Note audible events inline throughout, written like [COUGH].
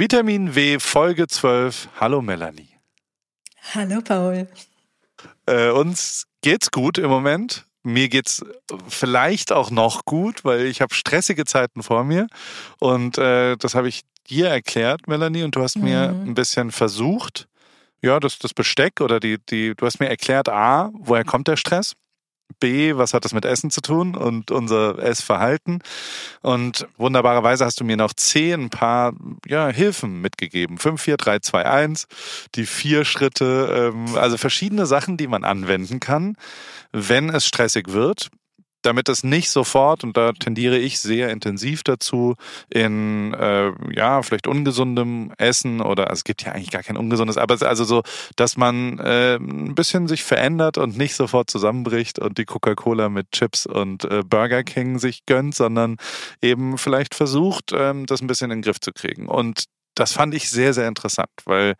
Vitamin W Folge 12. Hallo Melanie. Hallo Paul. Äh, uns geht's gut im Moment. Mir geht's vielleicht auch noch gut, weil ich habe stressige Zeiten vor mir. Und äh, das habe ich dir erklärt, Melanie, und du hast mhm. mir ein bisschen versucht, ja, das, das Besteck oder die, die, du hast mir erklärt, A, woher kommt der Stress? B, was hat das mit Essen zu tun und unser Essverhalten? Und wunderbarerweise hast du mir noch C ein paar ja, Hilfen mitgegeben. 5, 4, 3, 2, 1, die vier Schritte, ähm, also verschiedene Sachen, die man anwenden kann, wenn es stressig wird damit es nicht sofort, und da tendiere ich sehr intensiv dazu, in äh, ja, vielleicht ungesundem Essen oder also es gibt ja eigentlich gar kein ungesundes, aber also so, dass man äh, ein bisschen sich verändert und nicht sofort zusammenbricht und die Coca-Cola mit Chips und äh, Burger King sich gönnt, sondern eben vielleicht versucht, ähm, das ein bisschen in den Griff zu kriegen. Und das fand ich sehr, sehr interessant, weil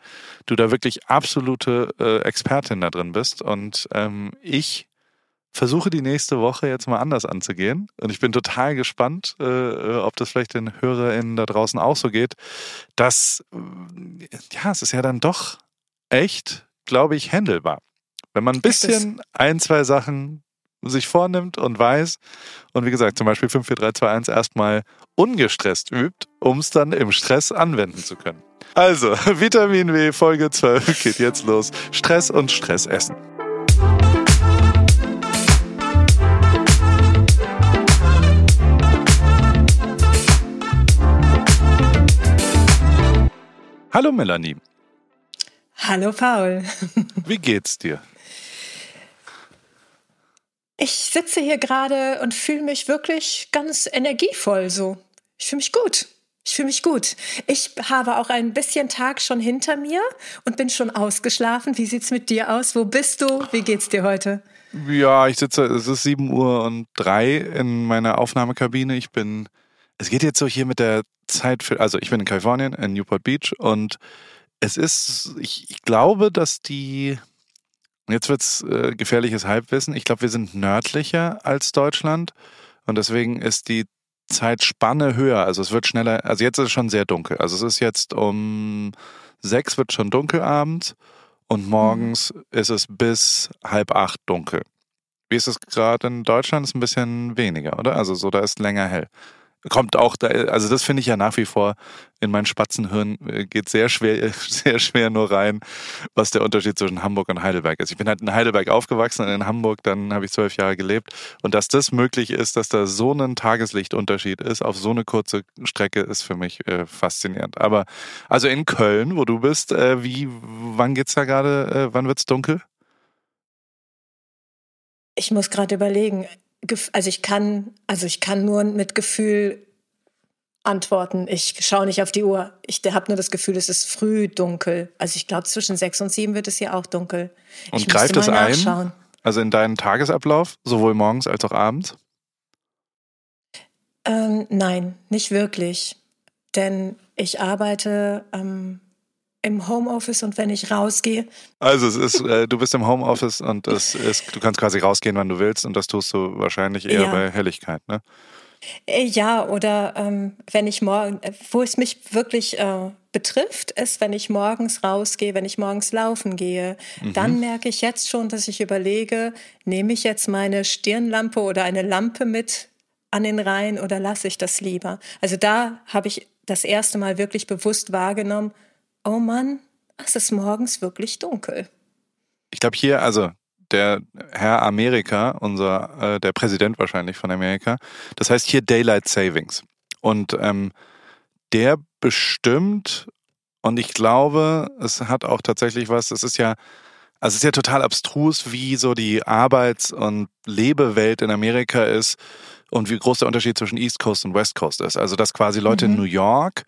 du da wirklich absolute äh, Expertin da drin bist. Und ähm, ich versuche die nächste Woche jetzt mal anders anzugehen. Und ich bin total gespannt, äh, äh ob das vielleicht den HörerInnen da draußen auch so geht. Dass, äh, ja, es ist ja dann doch echt, glaube ich, handelbar. Wenn man ein bisschen ein, zwei Sachen sich vornimmt und weiß und wie gesagt, zum Beispiel 5, 4, 3, 2, 1 erstmal ungestresst übt, um es dann im Stress anwenden zu können. Also, [LAUGHS] Vitamin W Folge 12 geht jetzt los. Stress und Stress essen. Hallo Melanie. Hallo Paul. [LAUGHS] Wie geht's dir? Ich sitze hier gerade und fühle mich wirklich ganz energievoll so. Ich fühle mich gut. Ich fühle mich gut. Ich habe auch ein bisschen Tag schon hinter mir und bin schon ausgeschlafen. Wie sieht's mit dir aus? Wo bist du? Wie geht's dir heute? Ja, ich sitze, es ist 7 Uhr und drei in meiner Aufnahmekabine. Ich bin, es geht jetzt so hier mit der Zeit für, also ich bin in Kalifornien, in Newport Beach und es ist, ich, ich glaube, dass die, jetzt wird's äh, gefährliches Halbwissen, ich glaube, wir sind nördlicher als Deutschland und deswegen ist die Zeitspanne höher, also es wird schneller, also jetzt ist es schon sehr dunkel, also es ist jetzt um sechs wird schon dunkel abends und morgens mhm. ist es bis halb acht dunkel. Wie ist es gerade in Deutschland? Ist ein bisschen weniger, oder? Also so, da ist länger hell kommt auch da, also das finde ich ja nach wie vor in mein Spatzenhirn äh, geht sehr schwer, [LAUGHS] sehr schwer nur rein, was der Unterschied zwischen Hamburg und Heidelberg ist. Ich bin halt in Heidelberg aufgewachsen und in Hamburg, dann habe ich zwölf Jahre gelebt und dass das möglich ist, dass da so ein Tageslichtunterschied ist auf so eine kurze Strecke, ist für mich äh, faszinierend. Aber also in Köln, wo du bist, äh, wie, wann geht's da gerade, äh, wann wird's dunkel? Ich muss gerade überlegen also ich kann, also ich kann nur mit Gefühl antworten. Ich schaue nicht auf die Uhr. Ich habe nur das Gefühl, es ist früh dunkel. Also ich glaube, zwischen sechs und sieben wird es hier auch dunkel. Und ich greift es ein? Also in deinen Tagesablauf, sowohl morgens als auch abends? Ähm, nein, nicht wirklich. Denn ich arbeite ähm, im Homeoffice und wenn ich rausgehe. Also es ist, äh, du bist im Homeoffice und es ist, du kannst quasi rausgehen, wann du willst und das tust du wahrscheinlich eher ja. bei Helligkeit, ne? Äh, ja, oder ähm, wenn ich morgen, wo es mich wirklich äh, betrifft, ist, wenn ich morgens rausgehe, wenn ich morgens laufen gehe, mhm. dann merke ich jetzt schon, dass ich überlege, nehme ich jetzt meine Stirnlampe oder eine Lampe mit an den Rhein oder lasse ich das lieber? Also da habe ich das erste Mal wirklich bewusst wahrgenommen, oh Mann, es ist morgens wirklich dunkel. Ich glaube hier, also der Herr Amerika, unser, äh, der Präsident wahrscheinlich von Amerika, das heißt hier Daylight Savings. Und ähm, der bestimmt, und ich glaube, es hat auch tatsächlich was, es ist ja, also es ist ja total abstrus, wie so die Arbeits- und Lebewelt in Amerika ist und wie groß der Unterschied zwischen East Coast und West Coast ist. Also dass quasi Leute mhm. in New York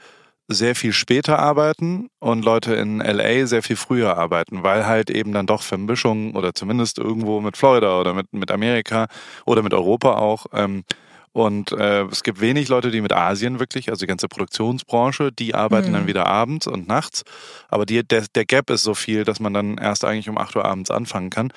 sehr viel später arbeiten und Leute in LA sehr viel früher arbeiten, weil halt eben dann doch Vermischungen oder zumindest irgendwo mit Florida oder mit, mit Amerika oder mit Europa auch ähm, Und äh, es gibt wenig Leute, die mit Asien wirklich, also die ganze Produktionsbranche, die arbeiten mhm. dann wieder abends und nachts. Aber die, der, der Gap ist so viel, dass man dann erst eigentlich um 8 Uhr abends anfangen kann.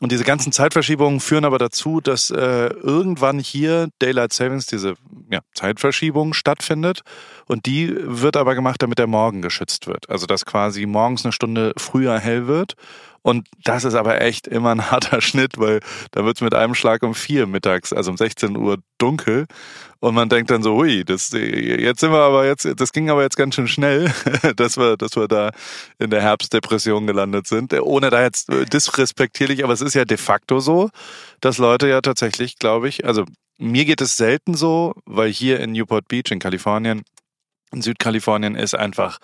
Und diese ganzen Zeitverschiebungen führen aber dazu, dass äh, irgendwann hier Daylight Savings, diese ja, Zeitverschiebung stattfindet. Und die wird aber gemacht, damit der Morgen geschützt wird. Also dass quasi morgens eine Stunde früher hell wird und das ist aber echt immer ein [LAUGHS] harter Schnitt, weil da wird es mit einem Schlag um vier mittags, also um 16 Uhr dunkel. Und man denkt dann so, hui, das, jetzt sind wir aber jetzt, das ging aber jetzt ganz schön schnell, [LAUGHS] dass wir, dass wir da in der Herbstdepression gelandet sind. Ohne da jetzt disrespektierlich, aber es ist ja de facto so, dass Leute ja tatsächlich, glaube ich, also mir geht es selten so, weil hier in Newport Beach in Kalifornien, in Südkalifornien ist einfach,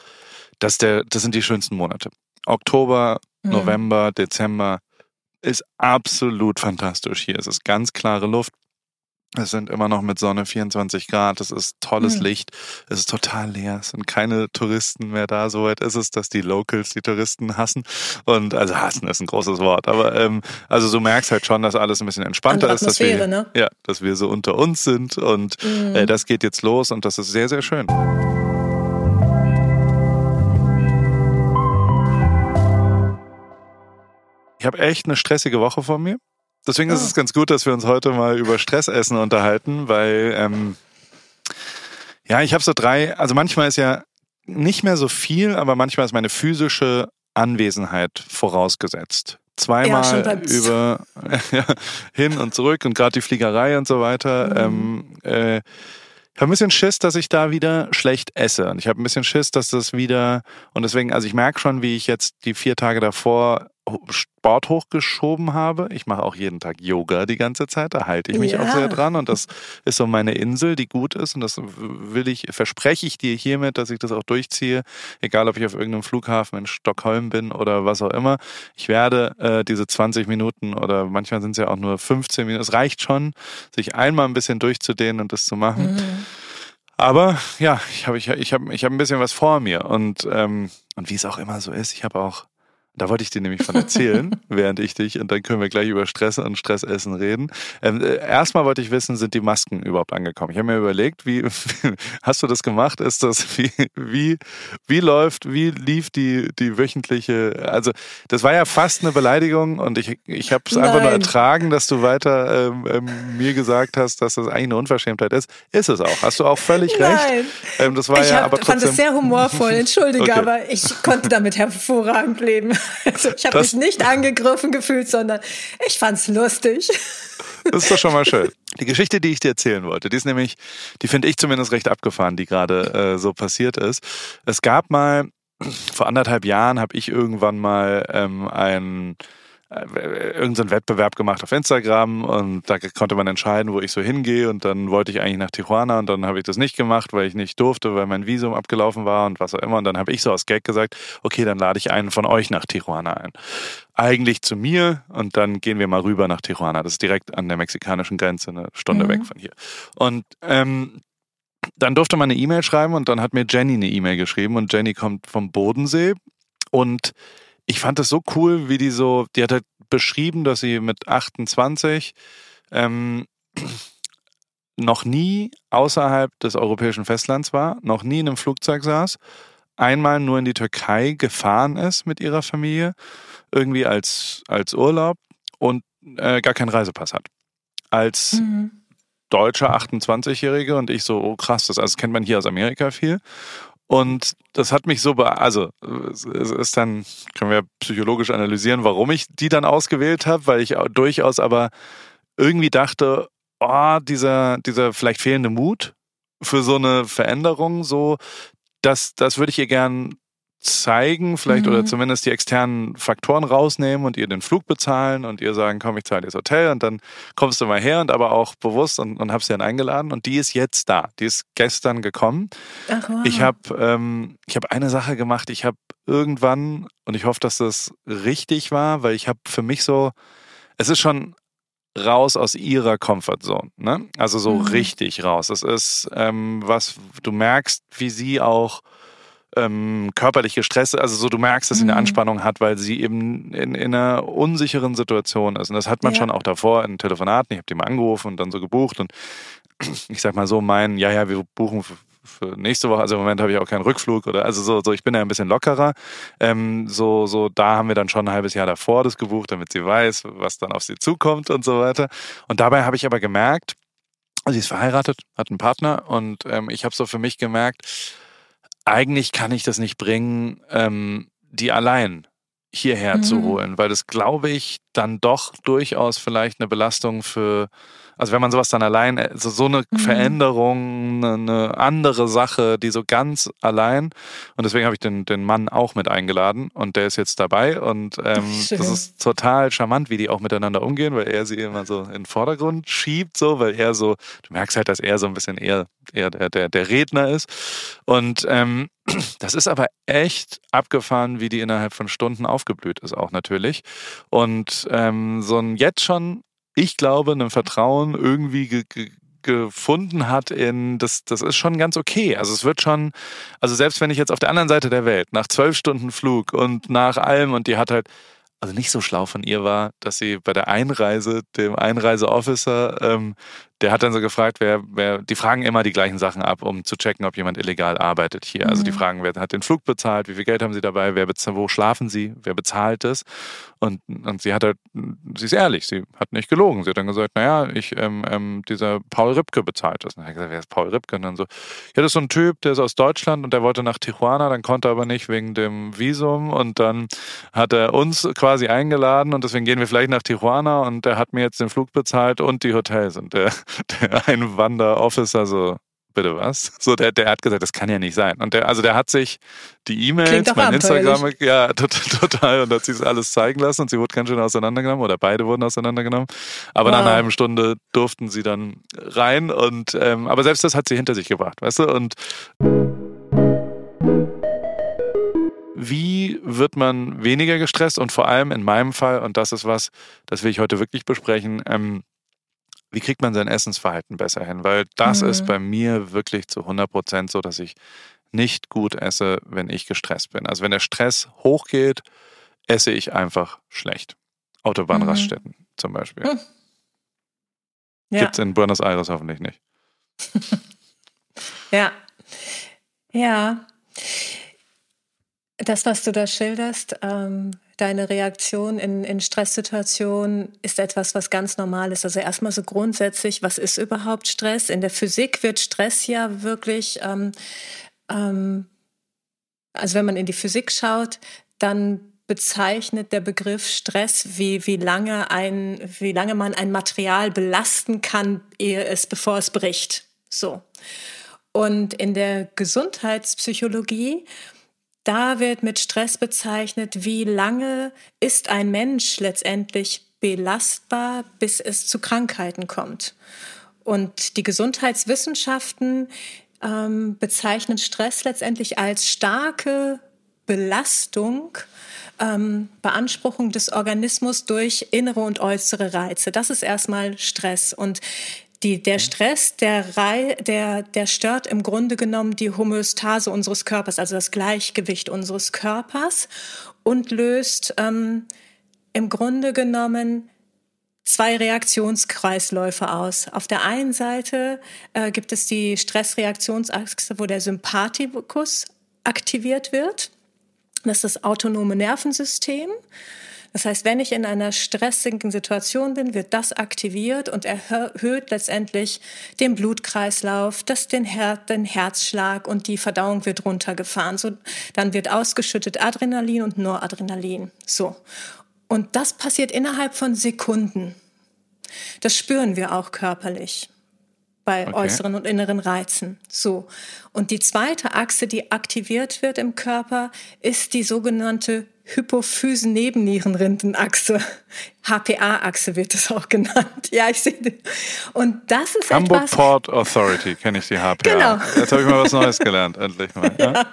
dass der, das sind die schönsten Monate. Oktober, mhm. November, Dezember ist absolut fantastisch hier. Es ist ganz klare Luft. Es sind immer noch mit Sonne 24 Grad. Es ist tolles mhm. Licht. Es ist total leer. Es sind keine Touristen mehr da. Soweit ist es, dass die Locals die Touristen hassen. Und also hassen ist ein großes Wort. Aber ähm, also du merkst halt schon, dass alles ein bisschen entspannter ist, dass wir ne? ja, dass wir so unter uns sind. Und mhm. äh, das geht jetzt los und das ist sehr sehr schön. Ich habe echt eine stressige Woche vor mir. Deswegen ist es ganz gut, dass wir uns heute mal über Stressessen unterhalten, weil ähm, ja, ich habe so drei, also manchmal ist ja nicht mehr so viel, aber manchmal ist meine physische Anwesenheit vorausgesetzt. Zweimal ja, über [LAUGHS] ja, hin und zurück und gerade die Fliegerei und so weiter. Mhm. Ähm, äh, ich habe ein bisschen Schiss, dass ich da wieder schlecht esse. Und ich habe ein bisschen Schiss, dass das wieder. Und deswegen, also ich merke schon, wie ich jetzt die vier Tage davor Sport hochgeschoben habe. Ich mache auch jeden Tag Yoga die ganze Zeit, da halte ich mich ja. auch sehr dran und das ist so meine Insel, die gut ist und das will ich, verspreche ich dir hiermit, dass ich das auch durchziehe, egal ob ich auf irgendeinem Flughafen in Stockholm bin oder was auch immer. Ich werde äh, diese 20 Minuten oder manchmal sind es ja auch nur 15 Minuten, es reicht schon, sich einmal ein bisschen durchzudehnen und das zu machen. Mhm. Aber ja, ich habe ich, ich hab, ich hab ein bisschen was vor mir und, ähm, und wie es auch immer so ist, ich habe auch da wollte ich dir nämlich von erzählen, [LAUGHS] während ich dich, und dann können wir gleich über Stress und Stressessen reden. Ähm, äh, erstmal wollte ich wissen, sind die Masken überhaupt angekommen? Ich habe mir überlegt, wie [LAUGHS] hast du das gemacht? Ist das, [LAUGHS] wie, wie, wie läuft, wie lief die, die wöchentliche, also das war ja fast eine Beleidigung und ich, ich habe es einfach nur ertragen, dass du weiter ähm, ähm, mir gesagt hast, dass das eigentlich eine Unverschämtheit ist. Ist es auch. Hast du auch völlig Nein. recht. Ähm, das war ich ja hab, aber trotzdem. fand es sehr humorvoll, entschuldige, okay. aber ich konnte damit hervorragend leben. Also ich habe mich nicht angegriffen gefühlt, sondern ich fand's lustig. Das ist doch schon mal schön. [LAUGHS] Die Geschichte, die ich dir erzählen wollte, die ist nämlich, die finde ich zumindest recht abgefahren, die gerade äh, so passiert ist. Es gab mal, vor anderthalb Jahren habe ich irgendwann mal ähm, ein irgendeinen Wettbewerb gemacht auf Instagram und da konnte man entscheiden, wo ich so hingehe und dann wollte ich eigentlich nach Tijuana und dann habe ich das nicht gemacht, weil ich nicht durfte, weil mein Visum abgelaufen war und was auch immer und dann habe ich so aus Gag gesagt, okay, dann lade ich einen von euch nach Tijuana ein. Eigentlich zu mir und dann gehen wir mal rüber nach Tijuana. Das ist direkt an der mexikanischen Grenze, eine Stunde mhm. weg von hier. Und ähm, dann durfte man eine E-Mail schreiben und dann hat mir Jenny eine E-Mail geschrieben und Jenny kommt vom Bodensee und ich fand das so cool, wie die so, die hat halt beschrieben, dass sie mit 28 ähm, noch nie außerhalb des europäischen Festlands war, noch nie in einem Flugzeug saß, einmal nur in die Türkei gefahren ist mit ihrer Familie, irgendwie als, als Urlaub und äh, gar keinen Reisepass hat. Als mhm. deutscher 28-Jährige und ich so, oh krass, das, also kennt man hier aus Amerika viel. Und das hat mich so, also es ist dann, können wir psychologisch analysieren, warum ich die dann ausgewählt habe, weil ich durchaus aber irgendwie dachte, oh, dieser, dieser vielleicht fehlende Mut für so eine Veränderung, so, das, das würde ich ihr gern zeigen, vielleicht mhm. oder zumindest die externen Faktoren rausnehmen und ihr den Flug bezahlen und ihr sagen, komm, ich zahle dir das Hotel und dann kommst du mal her und aber auch bewusst und, und hab sie dann eingeladen und die ist jetzt da. Die ist gestern gekommen. Ach, wow. Ich habe ähm, ich habe eine Sache gemacht. Ich habe irgendwann und ich hoffe, dass das richtig war, weil ich habe für mich so, es ist schon raus aus ihrer Comfortzone, ne? Also so mhm. richtig raus. Es ist ähm, was du merkst, wie sie auch ähm, körperliche Stress, also so du merkst, dass sie eine mhm. Anspannung hat, weil sie eben in, in einer unsicheren Situation ist. Und das hat man ja. schon auch davor in Telefonaten. Ich habe die mal angerufen und dann so gebucht und [CLEARS THROAT] ich sag mal so, mein, ja, ja, wir buchen für, für nächste Woche, also im Moment habe ich auch keinen Rückflug oder also so, so ich bin ja ein bisschen lockerer. Ähm, so, so, da haben wir dann schon ein halbes Jahr davor das gebucht, damit sie weiß, was dann auf sie zukommt und so weiter. Und dabei habe ich aber gemerkt, sie ist verheiratet, hat einen Partner und ähm, ich habe so für mich gemerkt, eigentlich kann ich das nicht bringen, ähm, die allein hierher mhm. zu holen, weil das glaube ich dann doch durchaus vielleicht eine Belastung für also wenn man sowas dann allein, also so eine mhm. Veränderung, eine andere Sache, die so ganz allein. Und deswegen habe ich den, den Mann auch mit eingeladen und der ist jetzt dabei. Und ähm, das ist total charmant, wie die auch miteinander umgehen, weil er sie immer so in den Vordergrund schiebt, so, weil er so, du merkst halt, dass er so ein bisschen eher, eher der, der, der Redner ist. Und ähm, [CLEARS THROAT] das ist aber echt abgefahren, wie die innerhalb von Stunden aufgeblüht ist, auch natürlich. Und ähm, so ein jetzt schon ich glaube, ein Vertrauen irgendwie ge ge gefunden hat in, das, das ist schon ganz okay. Also es wird schon, also selbst wenn ich jetzt auf der anderen Seite der Welt, nach zwölf Stunden Flug und nach allem und die hat halt, also nicht so schlau von ihr war, dass sie bei der Einreise dem Einreiseofficer ähm, der hat dann so gefragt, wer, wer, die fragen immer die gleichen Sachen ab, um zu checken, ob jemand illegal arbeitet hier. Mhm. Also die mhm. fragen, wer hat den Flug bezahlt, wie viel Geld haben sie dabei, wer bezahlt, wo schlafen sie, wer bezahlt es? Und, und sie hat halt, sie ist ehrlich, sie hat nicht gelogen. Sie hat dann gesagt, naja, ich, ähm, ähm, dieser Paul Ripke bezahlt das. Und dann hat er gesagt, wer ist Paul Ripke? Und dann so, ja, das ist so ein Typ, der ist aus Deutschland und der wollte nach Tijuana, dann konnte er aber nicht wegen dem Visum und dann hat er uns quasi eingeladen und deswegen gehen wir vielleicht nach Tijuana und der hat mir jetzt den Flug bezahlt und die Hotels und der [LAUGHS] der Einwanderofficer so, bitte was? So, der, der hat gesagt, das kann ja nicht sein. Und der, also der hat sich die E-Mails, mein Instagram, ja, [LAUGHS] total, und hat sich alles zeigen lassen und sie wurde ganz schön auseinandergenommen oder beide wurden auseinandergenommen. Aber wow. nach einer halben Stunde durften sie dann rein und, ähm, aber selbst das hat sie hinter sich gebracht, weißt du? Und wie wird man weniger gestresst und vor allem in meinem Fall, und das ist was, das will ich heute wirklich besprechen, ähm, wie kriegt man sein Essensverhalten besser hin? Weil das mhm. ist bei mir wirklich zu 100 Prozent so, dass ich nicht gut esse, wenn ich gestresst bin. Also wenn der Stress hochgeht, esse ich einfach schlecht. Autobahnraststätten mhm. zum Beispiel. Mhm. Ja. Gibt es in Buenos Aires hoffentlich nicht. [LAUGHS] ja. Ja. Das, was du da schilderst, ähm, deine Reaktion in, in Stresssituationen ist etwas, was ganz normal ist. Also erstmal so grundsätzlich, was ist überhaupt Stress? In der Physik wird Stress ja wirklich, ähm, ähm, also wenn man in die Physik schaut, dann bezeichnet der Begriff Stress, wie, wie, lange ein, wie lange man ein Material belasten kann, ehe es, bevor es bricht. So. Und in der Gesundheitspsychologie da wird mit Stress bezeichnet, wie lange ist ein Mensch letztendlich belastbar, bis es zu Krankheiten kommt. Und die Gesundheitswissenschaften ähm, bezeichnen Stress letztendlich als starke Belastung, ähm, Beanspruchung des Organismus durch innere und äußere Reize. Das ist erstmal Stress. Und die, der Stress, der, Rei, der, der stört im Grunde genommen die Homöostase unseres Körpers, also das Gleichgewicht unseres Körpers und löst ähm, im Grunde genommen zwei Reaktionskreisläufe aus. Auf der einen Seite äh, gibt es die Stressreaktionsachse, wo der Sympathikus aktiviert wird. Das ist das autonome Nervensystem. Das heißt, wenn ich in einer stressigen Situation bin, wird das aktiviert und erhöht letztendlich den Blutkreislauf, das den, Her den Herzschlag und die Verdauung wird runtergefahren. So, dann wird ausgeschüttet Adrenalin und Noradrenalin. So. Und das passiert innerhalb von Sekunden. Das spüren wir auch körperlich bei okay. äußeren und inneren Reizen. So. Und die zweite Achse, die aktiviert wird im Körper, ist die sogenannte Hypophysen-Nebennierenrindenachse. HPA-Achse wird es auch genannt. Ja, ich sehe. Und das ist Hamburg etwas. Port Authority kenne ich die HPA. Genau. Jetzt habe ich mal was Neues gelernt, endlich mal. Ja? ja.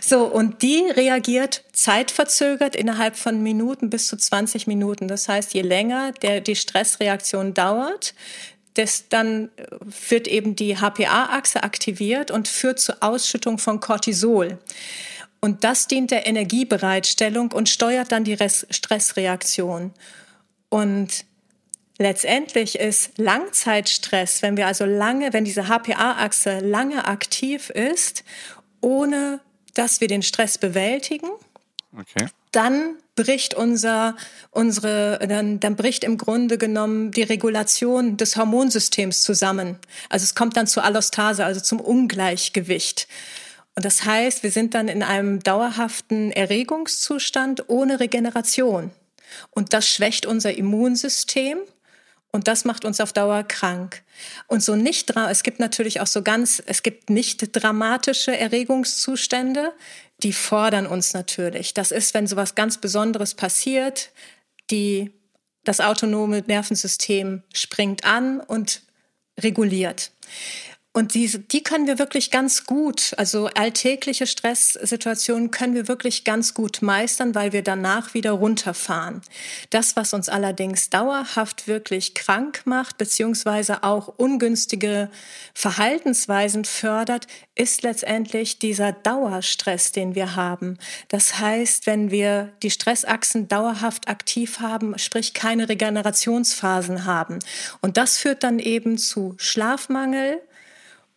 So, und die reagiert zeitverzögert innerhalb von Minuten bis zu 20 Minuten. Das heißt, je länger der, die Stressreaktion dauert, das, dann wird eben die HPA-Achse aktiviert und führt zur Ausschüttung von Cortisol. Und das dient der Energiebereitstellung und steuert dann die Stressreaktion. Und letztendlich ist Langzeitstress, wenn wir also lange, wenn diese HPA-Achse lange aktiv ist, ohne dass wir den Stress bewältigen, okay. dann bricht unser, unsere, dann, dann bricht im Grunde genommen die Regulation des Hormonsystems zusammen. Also es kommt dann zur Allostase, also zum Ungleichgewicht. Und das heißt, wir sind dann in einem dauerhaften Erregungszustand ohne Regeneration. Und das schwächt unser Immunsystem und das macht uns auf Dauer krank. Und so nicht, es gibt natürlich auch so ganz, es gibt nicht dramatische Erregungszustände, die fordern uns natürlich. Das ist, wenn sowas ganz Besonderes passiert, die, das autonome Nervensystem springt an und reguliert. Und diese, die können wir wirklich ganz gut, also alltägliche Stresssituationen können wir wirklich ganz gut meistern, weil wir danach wieder runterfahren. Das, was uns allerdings dauerhaft wirklich krank macht, beziehungsweise auch ungünstige Verhaltensweisen fördert, ist letztendlich dieser Dauerstress, den wir haben. Das heißt, wenn wir die Stressachsen dauerhaft aktiv haben, sprich keine Regenerationsphasen haben. Und das führt dann eben zu Schlafmangel,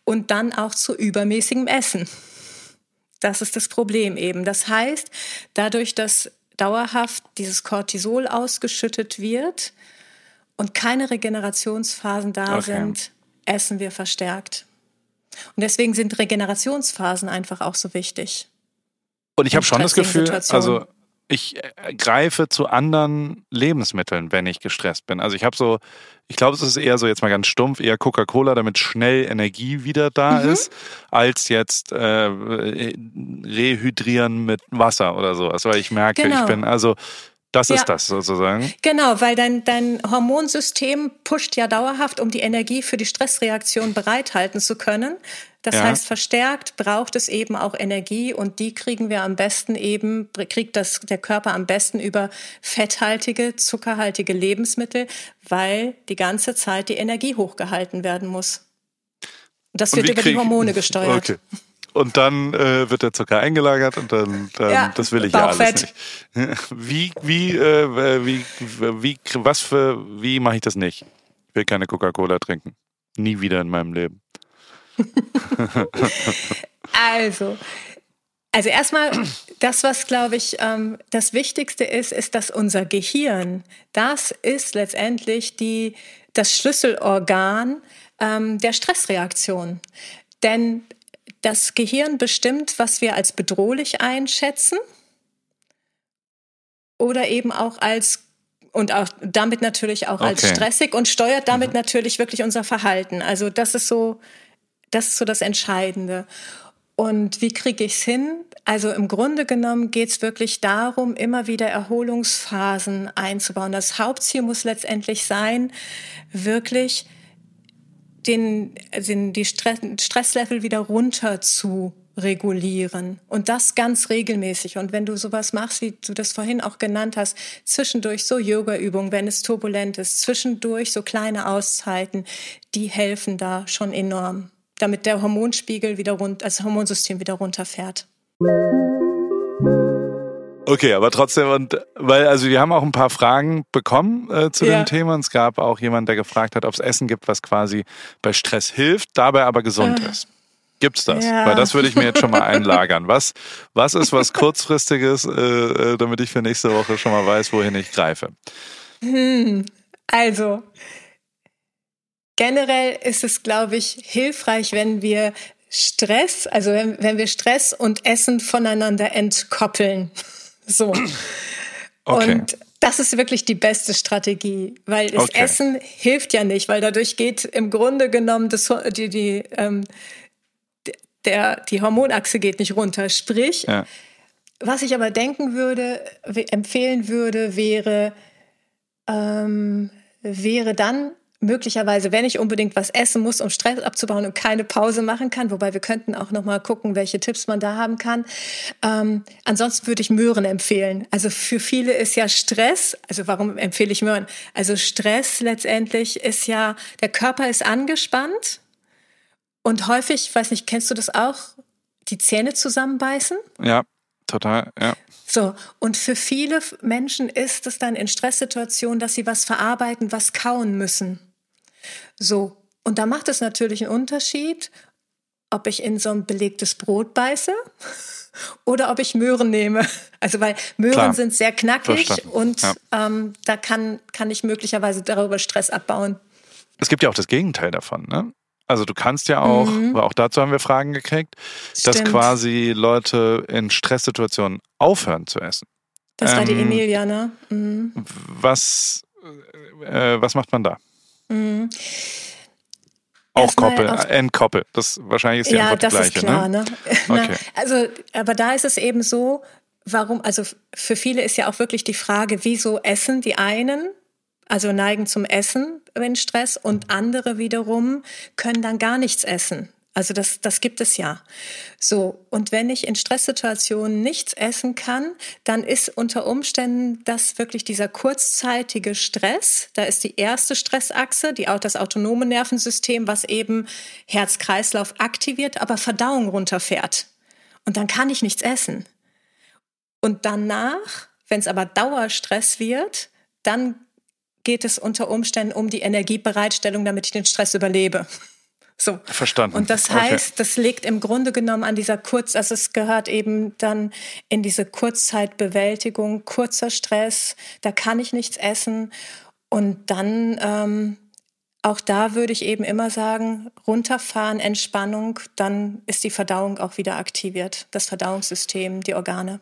und dann auch zu übermäßigem Essen. Das ist das Problem eben. Das heißt, dadurch, dass dauerhaft dieses Cortisol ausgeschüttet wird und keine Regenerationsphasen da okay. sind, essen wir verstärkt. Und deswegen sind Regenerationsphasen einfach auch so wichtig. Und ich habe schon das Gefühl, also ich äh, greife zu anderen Lebensmitteln, wenn ich gestresst bin. Also ich habe so, ich glaube, es ist eher so jetzt mal ganz stumpf, eher Coca-Cola, damit schnell Energie wieder da mhm. ist, als jetzt äh, rehydrieren mit Wasser oder sowas. Weil ich merke, genau. ich bin also das ja. ist das sozusagen. Genau, weil dein, dein Hormonsystem pusht ja dauerhaft, um die Energie für die Stressreaktion bereithalten zu können. Das ja. heißt, verstärkt braucht es eben auch Energie und die kriegen wir am besten eben, kriegt das der Körper am besten über fetthaltige, zuckerhaltige Lebensmittel, weil die ganze Zeit die Energie hochgehalten werden muss. Und das wird über die Hormone gesteuert. Okay. Und dann äh, wird der Zucker eingelagert und dann, dann ja, das will ich ja alles nicht. [LAUGHS] Wie, wie, äh, wie, wie, was für, wie mache ich das nicht? Ich will keine Coca-Cola trinken. Nie wieder in meinem Leben. Also, also erstmal, das, was glaube ich ähm, das Wichtigste ist, ist, dass unser Gehirn, das ist letztendlich die, das Schlüsselorgan ähm, der Stressreaktion. Denn das Gehirn bestimmt, was wir als bedrohlich einschätzen oder eben auch als und auch damit natürlich auch okay. als stressig und steuert damit mhm. natürlich wirklich unser Verhalten. Also das ist so, das ist so das Entscheidende. Und wie kriege ich es hin? Also im Grunde genommen geht es wirklich darum, immer wieder Erholungsphasen einzubauen. Das Hauptziel muss letztendlich sein, wirklich den, den die Stress, Stresslevel wieder runter zu regulieren und das ganz regelmäßig. Und wenn du sowas machst, wie du das vorhin auch genannt hast, zwischendurch so Yoga-Übungen, wenn es turbulent ist, zwischendurch so kleine Auszeiten, die helfen da schon enorm, damit der Hormonspiegel wieder rund, das Hormonsystem wieder runterfährt. Okay, aber trotzdem, und weil, also wir haben auch ein paar Fragen bekommen äh, zu ja. dem Thema. Und es gab auch jemand, der gefragt hat, ob es Essen gibt, was quasi bei Stress hilft, dabei aber gesund ja. ist. Gibt's das? Ja. Weil das würde ich mir jetzt schon mal [LAUGHS] einlagern. Was, was ist was kurzfristiges, äh, äh, damit ich für nächste Woche schon mal weiß, wohin ich greife? Hm, also generell ist es, glaube ich, hilfreich, wenn wir Stress, also wenn, wenn wir Stress und Essen voneinander entkoppeln. [LAUGHS] So. Okay. Und das ist wirklich die beste Strategie, weil das okay. Essen hilft ja nicht, weil dadurch geht im Grunde genommen das, die, die, ähm, der, die Hormonachse geht nicht runter. Sprich, ja. was ich aber denken würde, empfehlen würde, wäre, ähm, wäre dann möglicherweise, wenn ich unbedingt was essen muss, um Stress abzubauen und keine Pause machen kann, wobei wir könnten auch noch mal gucken, welche Tipps man da haben kann. Ähm, ansonsten würde ich Möhren empfehlen. Also für viele ist ja Stress, also warum empfehle ich Möhren? Also Stress letztendlich ist ja, der Körper ist angespannt und häufig, ich weiß nicht, kennst du das auch, die Zähne zusammenbeißen? Ja total, ja. So, und für viele Menschen ist es dann in Stresssituationen, dass sie was verarbeiten, was kauen müssen. So, und da macht es natürlich einen Unterschied, ob ich in so ein belegtes Brot beiße [LAUGHS] oder ob ich Möhren nehme. Also weil Möhren Klar. sind sehr knackig Verstanden. und ja. ähm, da kann, kann ich möglicherweise darüber Stress abbauen. Es gibt ja auch das Gegenteil davon, ne? Also du kannst ja auch, mhm. auch dazu haben wir Fragen gekriegt, Stimmt. dass quasi Leute in Stresssituationen aufhören zu essen. Das ähm, war die ähm, Emilia, ne? Mhm. Was, äh, was macht man da? Mhm. Auch koppeln, äh, entkoppeln. Das wahrscheinlich ist die ja, Antwort das gleiche, ist klar, ne? ne? Okay. also, aber da ist es eben so, warum, also für viele ist ja auch wirklich die Frage, wieso essen die einen, also neigen zum Essen, wenn Stress, und andere wiederum können dann gar nichts essen. Also das, das gibt es ja. So, und wenn ich in Stresssituationen nichts essen kann, dann ist unter Umständen das wirklich dieser kurzzeitige Stress. Da ist die erste Stressachse, die, das autonome Nervensystem, was eben Herz-Kreislauf aktiviert, aber Verdauung runterfährt. Und dann kann ich nichts essen. Und danach, wenn es aber Dauerstress wird, dann geht es unter Umständen um die Energiebereitstellung, damit ich den Stress überlebe. So. Verstanden. Und das heißt, okay. das liegt im Grunde genommen an dieser Kurz, also es gehört eben dann in diese Kurzzeitbewältigung, kurzer Stress, da kann ich nichts essen. Und dann ähm, auch da würde ich eben immer sagen, runterfahren, Entspannung, dann ist die Verdauung auch wieder aktiviert, das Verdauungssystem, die Organe.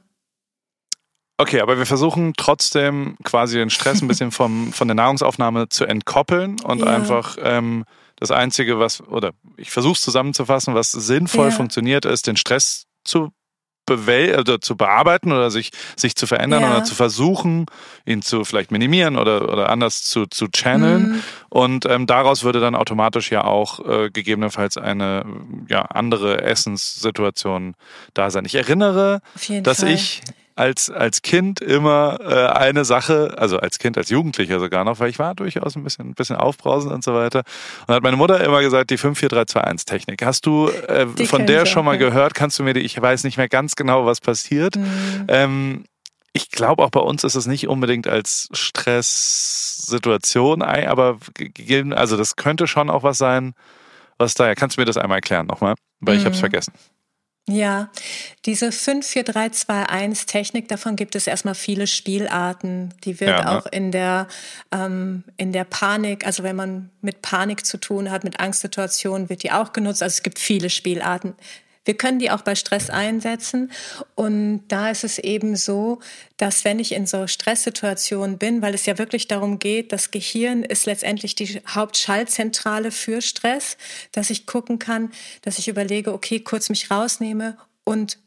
Okay, aber wir versuchen trotzdem quasi den Stress ein bisschen vom, von der Nahrungsaufnahme zu entkoppeln und ja. einfach ähm, das Einzige, was, oder ich versuche es zusammenzufassen, was sinnvoll ja. funktioniert, ist, den Stress zu oder zu bearbeiten oder sich, sich zu verändern ja. oder zu versuchen, ihn zu vielleicht minimieren oder, oder anders zu, zu channeln. Mhm. Und ähm, daraus würde dann automatisch ja auch äh, gegebenenfalls eine ja, andere Essenssituation da sein. Ich erinnere, dass Fall. ich als, als Kind immer äh, eine Sache, also als Kind, als Jugendlicher sogar noch, weil ich war durchaus ein bisschen, ein bisschen aufbrausend und so weiter. Und hat meine Mutter immer gesagt, die 54321-Technik. Hast du äh, von der schon mal gehört? Kannst du mir die, ich weiß nicht mehr ganz genau, was passiert. Mhm. Ähm, ich glaube auch bei uns ist es nicht unbedingt als Stresssituation, aber also das könnte schon auch was sein, was da. Kannst du mir das einmal erklären nochmal? Weil mhm. ich habe es vergessen. Ja, diese 54321-Technik, davon gibt es erstmal viele Spielarten. Die wird ja, ne? auch in der, ähm, in der Panik, also wenn man mit Panik zu tun hat, mit Angstsituationen, wird die auch genutzt. Also es gibt viele Spielarten. Wir können die auch bei Stress einsetzen. Und da ist es eben so, dass wenn ich in so Stresssituationen bin, weil es ja wirklich darum geht, das Gehirn ist letztendlich die Hauptschaltzentrale für Stress, dass ich gucken kann, dass ich überlege, okay, kurz mich rausnehme und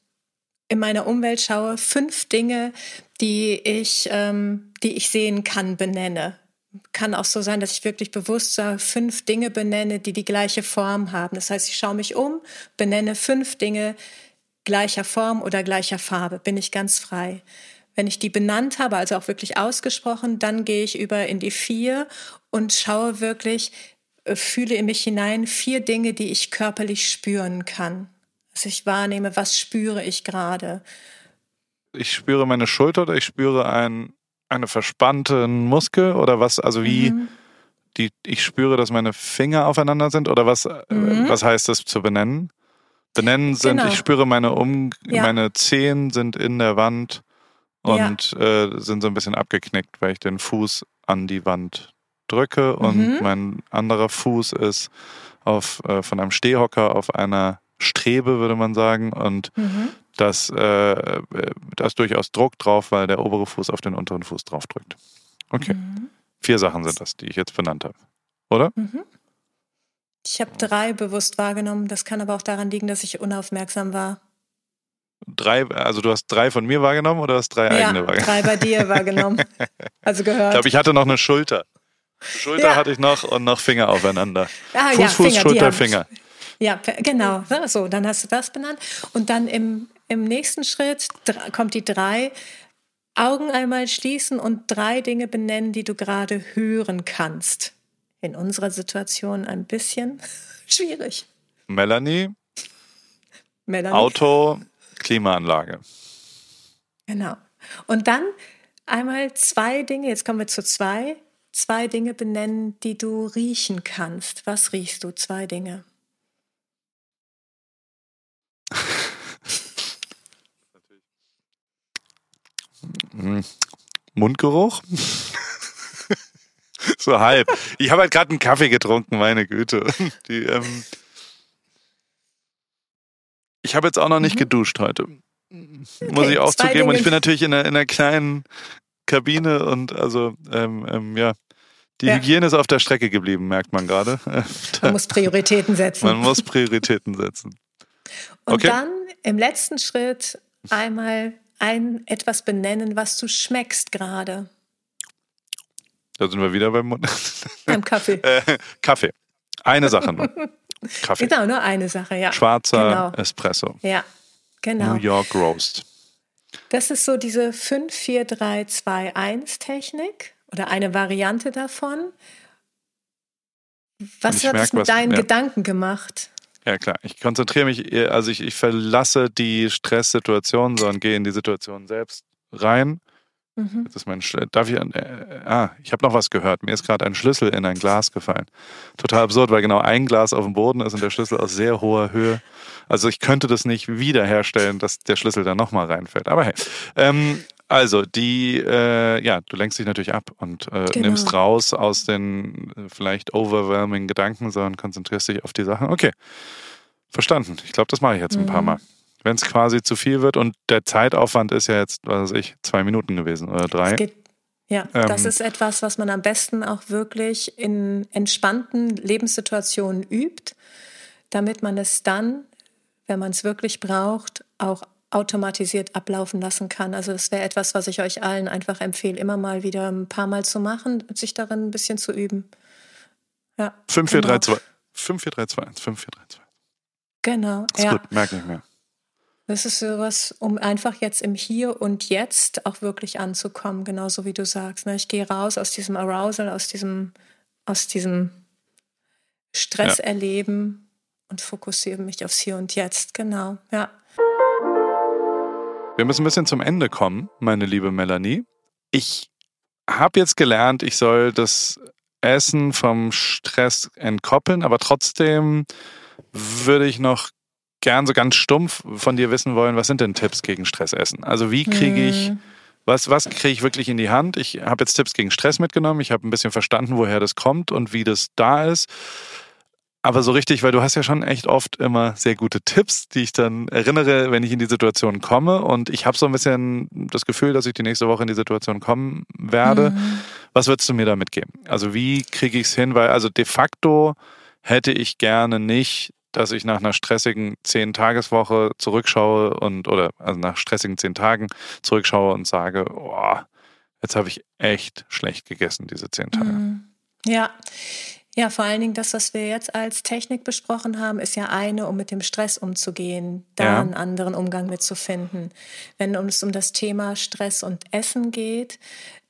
in meiner Umwelt schaue, fünf Dinge, die ich, ähm, die ich sehen kann, benenne kann auch so sein, dass ich wirklich bewusst fünf Dinge benenne, die die gleiche Form haben. Das heißt, ich schaue mich um, benenne fünf Dinge gleicher Form oder gleicher Farbe, bin ich ganz frei. Wenn ich die benannt habe, also auch wirklich ausgesprochen, dann gehe ich über in die vier und schaue wirklich, äh, fühle in mich hinein vier Dinge, die ich körperlich spüren kann. Also ich wahrnehme, was spüre ich gerade. Ich spüre meine Schulter oder ich spüre ein eine verspannten Muskel oder was, also wie mhm. die, ich spüre, dass meine Finger aufeinander sind oder was, äh, mhm. was heißt das zu benennen? Benennen sind, genau. ich spüre meine um, ja. meine Zehen sind in der Wand und ja. äh, sind so ein bisschen abgeknickt, weil ich den Fuß an die Wand drücke und mhm. mein anderer Fuß ist auf, äh, von einem Stehhocker auf einer Strebe, würde man sagen. Und mhm. Das, äh, da ist durchaus Druck drauf, weil der obere Fuß auf den unteren Fuß drauf drückt. Okay. Mhm. Vier Sachen sind das, die ich jetzt benannt habe. Oder? Mhm. Ich habe drei bewusst wahrgenommen. Das kann aber auch daran liegen, dass ich unaufmerksam war. Drei, also du hast drei von mir wahrgenommen oder hast drei ja, eigene wahrgenommen? Drei bei dir [LAUGHS] wahrgenommen. Also gehört. Ich glaube, ich hatte noch eine Schulter. Schulter ja. hatte ich noch und noch Finger aufeinander. Ah, Fuß, ja, Fuß, Finger, Schulter, Finger. Ja, genau. So, dann hast du das benannt. Und dann im, im nächsten Schritt kommt die drei. Augen einmal schließen und drei Dinge benennen, die du gerade hören kannst. In unserer Situation ein bisschen [LAUGHS] schwierig. Melanie, Melanie. Auto, Klimaanlage. Genau. Und dann einmal zwei Dinge, jetzt kommen wir zu zwei, zwei Dinge benennen, die du riechen kannst. Was riechst du? Zwei Dinge. Mundgeruch? [LAUGHS] so halb. Ich habe halt gerade einen Kaffee getrunken, meine Güte. [LAUGHS] Die, ähm ich habe jetzt auch noch nicht mhm. geduscht heute. Okay, Muss ich auch zugeben. Dinge. Und ich bin natürlich in einer, in einer kleinen Kabine und also ähm, ähm, ja, die ja. Hygiene ist auf der Strecke geblieben, merkt man gerade. [LAUGHS] Man muss Prioritäten setzen. Man muss Prioritäten setzen. Und okay. dann im letzten Schritt einmal ein etwas benennen, was du schmeckst gerade. Da sind wir wieder beim Mund. [LAUGHS] Beim Kaffee. Äh, Kaffee. Eine Sache nur. [LAUGHS] Kaffee. Genau, nur eine Sache, ja. Schwarzer genau. Espresso. Ja, genau. New York Roast. Das ist so diese 54321-Technik oder eine Variante davon. Was hat es mit deinen ja. Gedanken gemacht? Ja, klar. Ich konzentriere mich, also ich, ich verlasse die Stresssituation, sondern gehe in die Situation selbst rein. Mhm. Das ist mein Schl Darf ich, äh, ah, ich habe noch was gehört. Mir ist gerade ein Schlüssel in ein Glas gefallen. Total absurd, weil genau ein Glas auf dem Boden ist und der Schlüssel aus sehr hoher Höhe. Also ich könnte das nicht wiederherstellen, dass der Schlüssel da nochmal reinfällt. Aber hey, ähm, also die, äh, ja, du lenkst dich natürlich ab und äh, genau. nimmst raus aus den äh, vielleicht overwhelming Gedanken, sondern konzentrierst dich auf die Sachen. Okay, verstanden. Ich glaube, das mache ich jetzt ein paar mhm. Mal. Wenn es quasi zu viel wird und der Zeitaufwand ist ja jetzt, was weiß ich, zwei Minuten gewesen oder drei. Ja, ähm, das ist etwas, was man am besten auch wirklich in entspannten Lebenssituationen übt, damit man es dann wenn man es wirklich braucht, auch automatisiert ablaufen lassen kann. Also das wäre etwas, was ich euch allen einfach empfehle, immer mal wieder ein paar Mal zu machen und sich darin ein bisschen zu üben. Ja. 5432. 5432. 5432. Genau. Ist ja. gut, merke ich mir. Das ist sowas, um einfach jetzt im Hier und Jetzt auch wirklich anzukommen, genauso wie du sagst. Ne? Ich gehe raus aus diesem Arousal, aus diesem, aus diesem Stress ja. und fokussiere mich aufs Hier und Jetzt. Genau, ja. Wir müssen ein bisschen zum Ende kommen, meine liebe Melanie. Ich habe jetzt gelernt, ich soll das Essen vom Stress entkoppeln, aber trotzdem würde ich noch gern so ganz stumpf von dir wissen wollen, was sind denn Tipps gegen Stressessen? Also wie kriege ich, hm. was, was kriege ich wirklich in die Hand? Ich habe jetzt Tipps gegen Stress mitgenommen, ich habe ein bisschen verstanden, woher das kommt und wie das da ist. Aber so richtig, weil du hast ja schon echt oft immer sehr gute Tipps, die ich dann erinnere, wenn ich in die Situation komme. Und ich habe so ein bisschen das Gefühl, dass ich die nächste Woche in die Situation kommen werde. Mhm. Was würdest du mir da mitgeben? Also wie kriege ich es hin? Weil also de facto hätte ich gerne nicht, dass ich nach einer stressigen zehn-Tageswoche zurückschaue und oder also nach stressigen zehn Tagen zurückschaue und sage, oh, jetzt habe ich echt schlecht gegessen diese zehn Tage. Mhm. Ja. Ja, vor allen Dingen das, was wir jetzt als Technik besprochen haben, ist ja eine, um mit dem Stress umzugehen, da ja. einen anderen Umgang mitzufinden. Wenn es um das Thema Stress und Essen geht,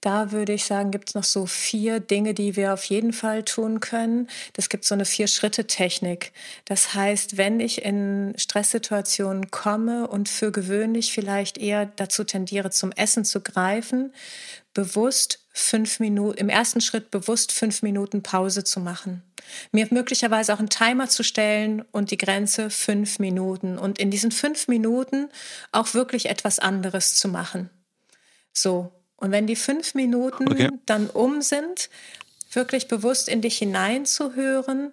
da würde ich sagen, gibt es noch so vier Dinge, die wir auf jeden Fall tun können. Das gibt so eine Vier-Schritte-Technik. Das heißt, wenn ich in Stresssituationen komme und für gewöhnlich vielleicht eher dazu tendiere, zum Essen zu greifen, bewusst fünf Minuten, im ersten Schritt bewusst fünf Minuten Pause zu machen. Mir möglicherweise auch einen Timer zu stellen und die Grenze fünf Minuten und in diesen fünf Minuten auch wirklich etwas anderes zu machen. So. Und wenn die fünf Minuten okay. dann um sind, wirklich bewusst in dich hineinzuhören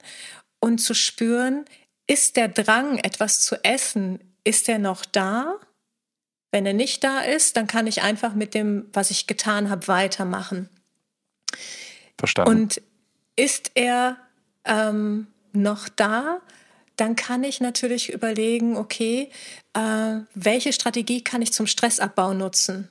und zu spüren, ist der Drang, etwas zu essen, ist er noch da? Wenn er nicht da ist, dann kann ich einfach mit dem, was ich getan habe, weitermachen. Verstanden. Und ist er ähm, noch da, dann kann ich natürlich überlegen, okay, äh, welche Strategie kann ich zum Stressabbau nutzen?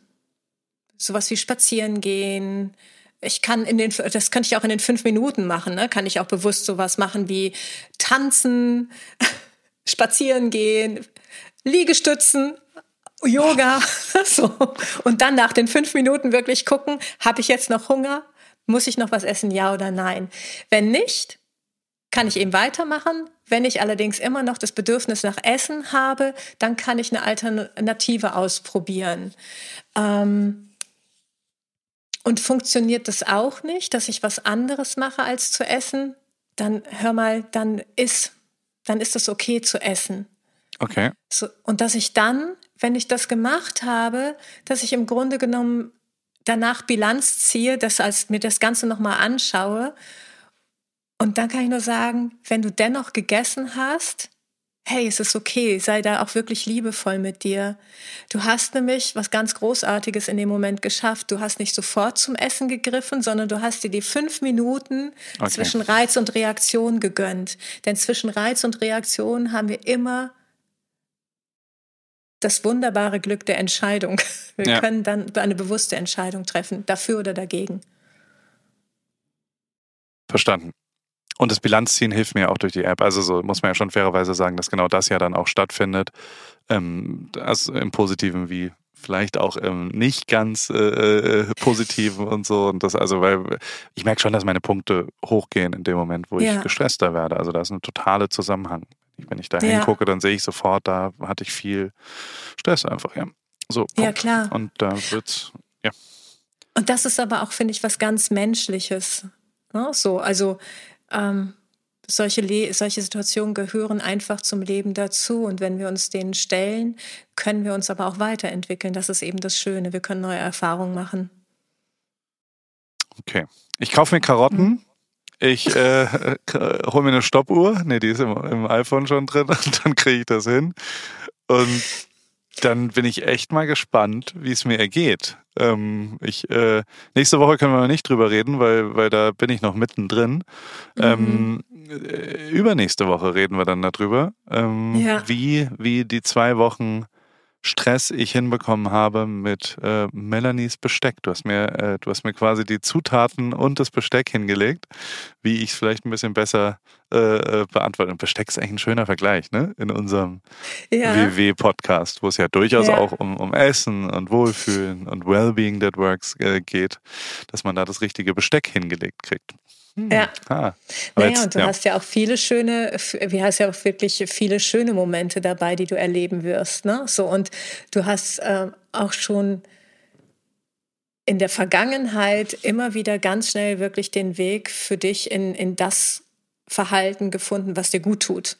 Sowas wie spazieren gehen. Ich kann in den, das könnte ich auch in den fünf Minuten machen, ne? Kann ich auch bewusst sowas machen wie tanzen, [LAUGHS] spazieren gehen, Liegestützen, Yoga. [LAUGHS] so. Und dann nach den fünf Minuten wirklich gucken, habe ich jetzt noch Hunger? Muss ich noch was essen, ja oder nein? Wenn nicht, kann ich eben weitermachen. Wenn ich allerdings immer noch das Bedürfnis nach Essen habe, dann kann ich eine Alternative ausprobieren. Ähm, und funktioniert das auch nicht, dass ich was anderes mache als zu essen, dann hör mal, dann ist, dann ist es okay zu essen. Okay. So, und dass ich dann, wenn ich das gemacht habe, dass ich im Grunde genommen danach Bilanz ziehe, dass als mir das Ganze nochmal anschaue. Und dann kann ich nur sagen, wenn du dennoch gegessen hast, hey, es ist okay, sei da auch wirklich liebevoll mit dir. Du hast nämlich was ganz Großartiges in dem Moment geschafft. Du hast nicht sofort zum Essen gegriffen, sondern du hast dir die fünf Minuten okay. zwischen Reiz und Reaktion gegönnt. Denn zwischen Reiz und Reaktion haben wir immer das wunderbare Glück der Entscheidung. [LAUGHS] Wir ja. können dann eine bewusste Entscheidung treffen, dafür oder dagegen. Verstanden. Und das Bilanzziehen hilft mir auch durch die App. Also so muss man ja schon fairerweise sagen, dass genau das ja dann auch stattfindet. Ähm, also im Positiven wie vielleicht auch im nicht ganz äh, äh, Positiven und so. Und das also, weil ich merke schon, dass meine Punkte hochgehen in dem Moment, wo ja. ich gestresster werde. Also da ist ein totaler Zusammenhang. Wenn ich da ja. hingucke, dann sehe ich sofort, da hatte ich viel Stress einfach, ja. So, Punkt. Ja, klar. Und da wird's, ja. Und das ist aber auch, finde ich, was ganz Menschliches. Ne? So, also ähm, solche, Le solche Situationen gehören einfach zum Leben dazu. Und wenn wir uns denen stellen, können wir uns aber auch weiterentwickeln. Das ist eben das Schöne. Wir können neue Erfahrungen machen. Okay. Ich kaufe mir Karotten. Mhm. Ich äh, hole mir eine Stoppuhr. Ne, die ist im, im iPhone schon drin. [LAUGHS] Und dann kriege ich das hin. Und dann bin ich echt mal gespannt, wie es mir ergeht. Ähm, ich, äh, nächste Woche können wir nicht drüber reden, weil, weil da bin ich noch mittendrin. Mhm. Ähm, äh, übernächste Woche reden wir dann darüber, ähm, ja. wie, wie die zwei Wochen Stress ich hinbekommen habe mit äh, Melanies Besteck. Du hast mir, äh, du hast mir quasi die Zutaten und das Besteck hingelegt, wie ich es vielleicht ein bisschen besser äh, äh beantworte. Und Besteck ist eigentlich ein schöner Vergleich, ne? In unserem ja. WW-Podcast, wo es ja durchaus ja. auch um, um Essen und Wohlfühlen und Wellbeing that works äh, geht, dass man da das richtige Besteck hingelegt kriegt. Hm. Ja. Ah, naja, jetzt, und du ja. hast ja auch viele schöne, wie hast ja auch wirklich viele schöne Momente dabei, die du erleben wirst. Ne? So, und du hast äh, auch schon in der Vergangenheit immer wieder ganz schnell wirklich den Weg für dich in, in das Verhalten gefunden, was dir gut tut.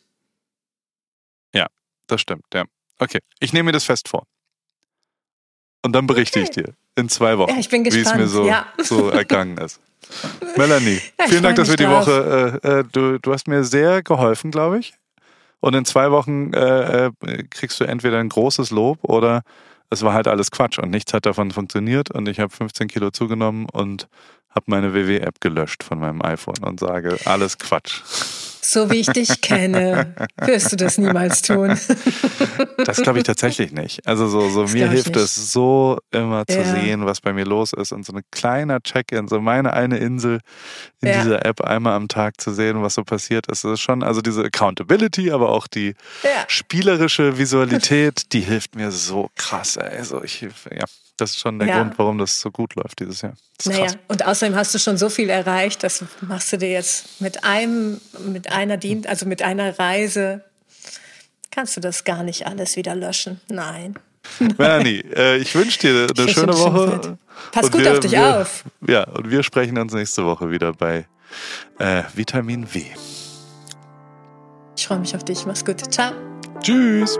Ja, das stimmt, ja. Okay, ich nehme mir das fest vor. Und dann berichte okay. ich dir in zwei Wochen, ja, wie es mir so, ja. so ergangen ist. [LAUGHS] Melanie, ja, vielen Dank, dass wir die drauf. Woche, äh, äh, du, du hast mir sehr geholfen, glaube ich. Und in zwei Wochen äh, äh, kriegst du entweder ein großes Lob oder es war halt alles Quatsch und nichts hat davon funktioniert und ich habe 15 Kilo zugenommen und habe meine WW-App gelöscht von meinem iPhone und sage, alles Quatsch. So wie ich dich kenne, wirst du das niemals tun. [LAUGHS] Das glaube ich tatsächlich nicht. Also so, so mir hilft es so immer zu ja. sehen, was bei mir los ist und so ein kleiner Check-in, so meine eine Insel in ja. dieser App einmal am Tag zu sehen, was so passiert ist. Das ist schon, also diese Accountability, aber auch die ja. spielerische Visualität, die hilft mir so krass. Also ich, ja, das ist schon der ja. Grund, warum das so gut läuft dieses Jahr. Naja, und außerdem hast du schon so viel erreicht, das machst du dir jetzt mit einem, mit einer Dien also mit einer Reise, kannst du das gar nicht alles wieder löschen. Nein. [LAUGHS] Melanie, äh, ich wünsche dir eine ich schöne Woche. Pass gut wir, auf dich wir, auf. Ja, und wir sprechen uns nächste Woche wieder bei äh, Vitamin W. Ich freue mich auf dich. Mach's gut. Ciao. Tschüss.